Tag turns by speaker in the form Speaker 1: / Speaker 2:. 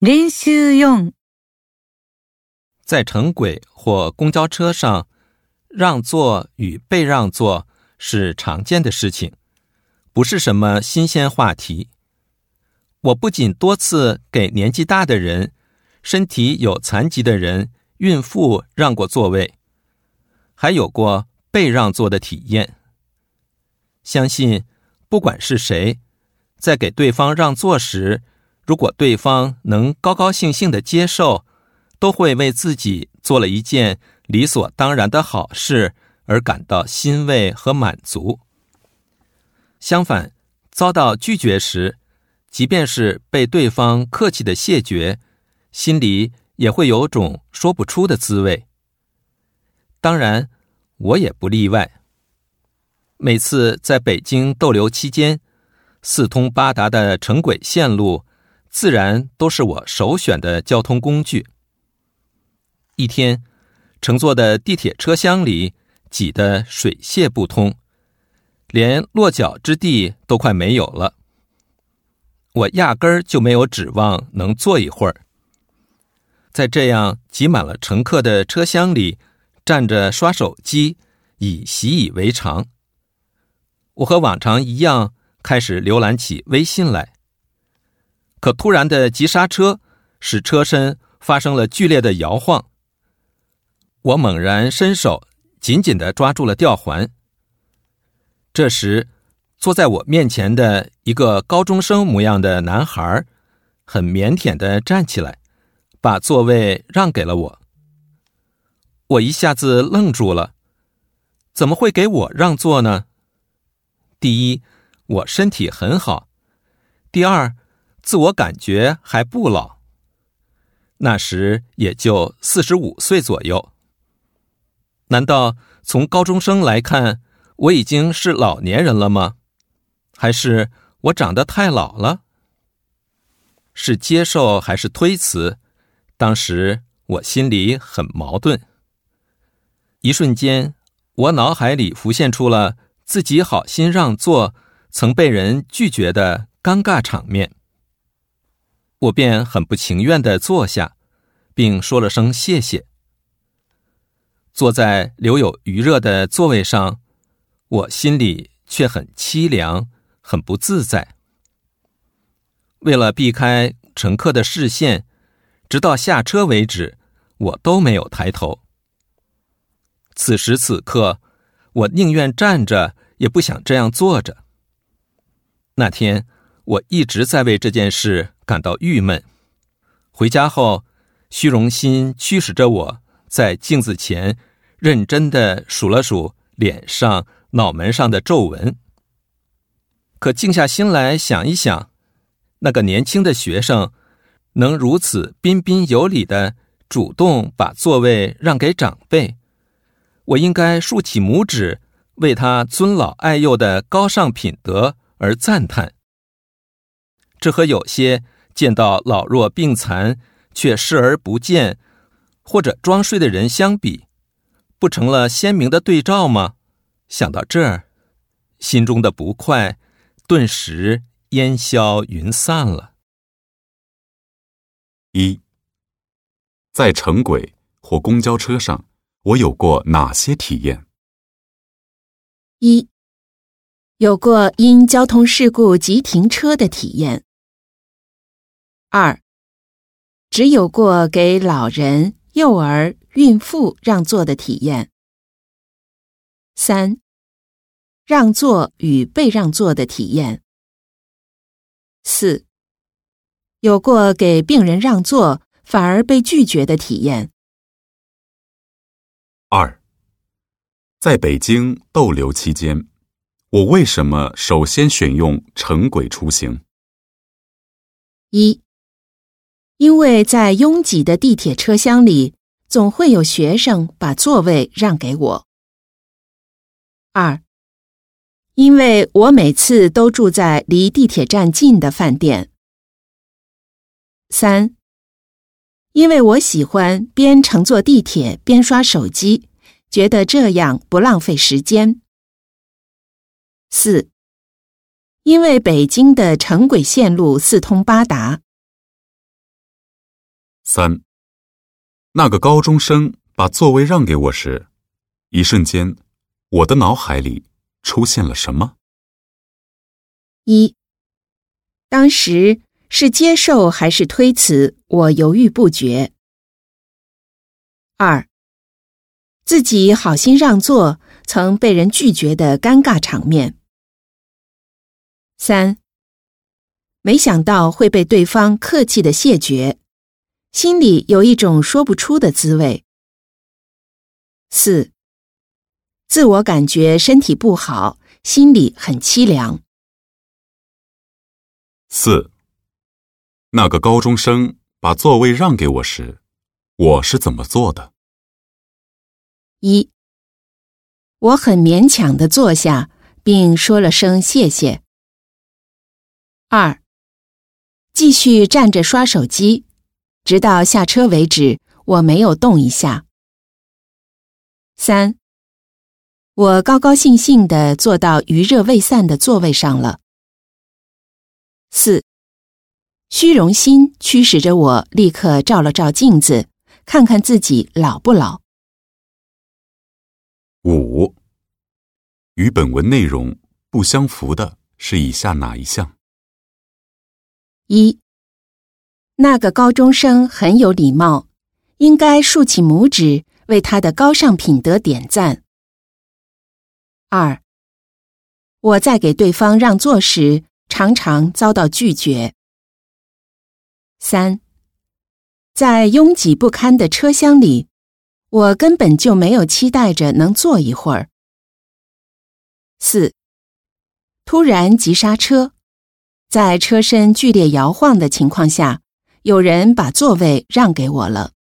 Speaker 1: 練習4、
Speaker 2: 在城轨或公交车上，让座与被让座是常见的事情，不是什么新鲜话题。我不仅多次给年纪大的人、身体有残疾的人、孕妇让过座位，还有过被让座的体验。相信，不管是谁，在给对方让座时，如果对方能高高兴兴的接受，都会为自己做了一件理所当然的好事而感到欣慰和满足。相反，遭到拒绝时，即便是被对方客气的谢绝，心里也会有种说不出的滋味。当然，我也不例外。每次在北京逗留期间，四通八达的城轨线路，自然都是我首选的交通工具。一天，乘坐的地铁车厢里挤得水泄不通，连落脚之地都快没有了。我压根儿就没有指望能坐一会儿。在这样挤满了乘客的车厢里，站着刷手机已习以为常。我和往常一样，开始浏览起微信来。可突然的急刹车，使车身发生了剧烈的摇晃。我猛然伸手，紧紧的抓住了吊环。这时，坐在我面前的一个高中生模样的男孩，很腼腆的站起来，把座位让给了我。我一下子愣住了，怎么会给我让座呢？第一，我身体很好；第二，自我感觉还不老。那时也就四十五岁左右。难道从高中生来看，我已经是老年人了吗？还是我长得太老了？是接受还是推辞？当时我心里很矛盾。一瞬间，我脑海里浮现出了自己好心让座，曾被人拒绝的尴尬场面。我便很不情愿的坐下，并说了声谢谢。坐在留有余热的座位上，我心里却很凄凉，很不自在。为了避开乘客的视线，直到下车为止，我都没有抬头。此时此刻，我宁愿站着，也不想这样坐着。那天，我一直在为这件事感到郁闷。回家后，虚荣心驱使着我在镜子前。认真的数了数脸上、脑门上的皱纹，可静下心来想一想，那个年轻的学生能如此彬彬有礼的主动把座位让给长辈，我应该竖起拇指为他尊老爱幼的高尚品德而赞叹。这和有些见到老弱病残却视而不见，或者装睡的人相比。不成了鲜明的对照吗？想到这儿，心中的不快顿时烟消云散了。
Speaker 3: 一，在城轨或公交车上，我有过哪些体验？
Speaker 4: 一，有过因交通事故急停车的体验。二，只有过给老人、幼儿。孕妇让座的体验。三、让座与被让座的体验。四、有过给病人让座反而被拒绝的体验。
Speaker 3: 二、在北京逗留期间，我为什么首先选用城轨出行？
Speaker 4: 一、因为在拥挤的地铁车厢里。总会有学生把座位让给我。二，因为我每次都住在离地铁站近的饭店。三，因为我喜欢边乘坐地铁边刷手机，觉得这样不浪费时间。四，因为北京的城轨线路四通八达。
Speaker 3: 三，那个高中生把座位让给我时，一瞬间，我的脑海里出现了什么？
Speaker 4: 一，当时是接受还是推辞，我犹豫不决。二，自己好心让座，曾被人拒绝的尴尬场面。三，没想到会被对方客气的谢绝。心里有一种说不出的滋味。四，自我感觉身体不好，心里很凄凉。
Speaker 3: 四，那个高中生把座位让给我时，我是怎么做的？
Speaker 4: 一，我很勉强的坐下，并说了声谢谢。二，继续站着刷手机。直到下车为止，我没有动一下。三，我高高兴兴的坐到余热未散的座位上了。四，虚荣心驱使着我立刻照了照镜子，看看自己老不老。
Speaker 3: 五，与本文内容不相符的是以下哪一项？
Speaker 4: 一。那个高中生很有礼貌，应该竖起拇指为他的高尚品德点赞。二，我在给对方让座时，常常遭到拒绝。三，在拥挤不堪的车厢里，我根本就没有期待着能坐一会儿。四，突然急刹车，在车身剧烈摇晃的情况下。有人把座位让给我了。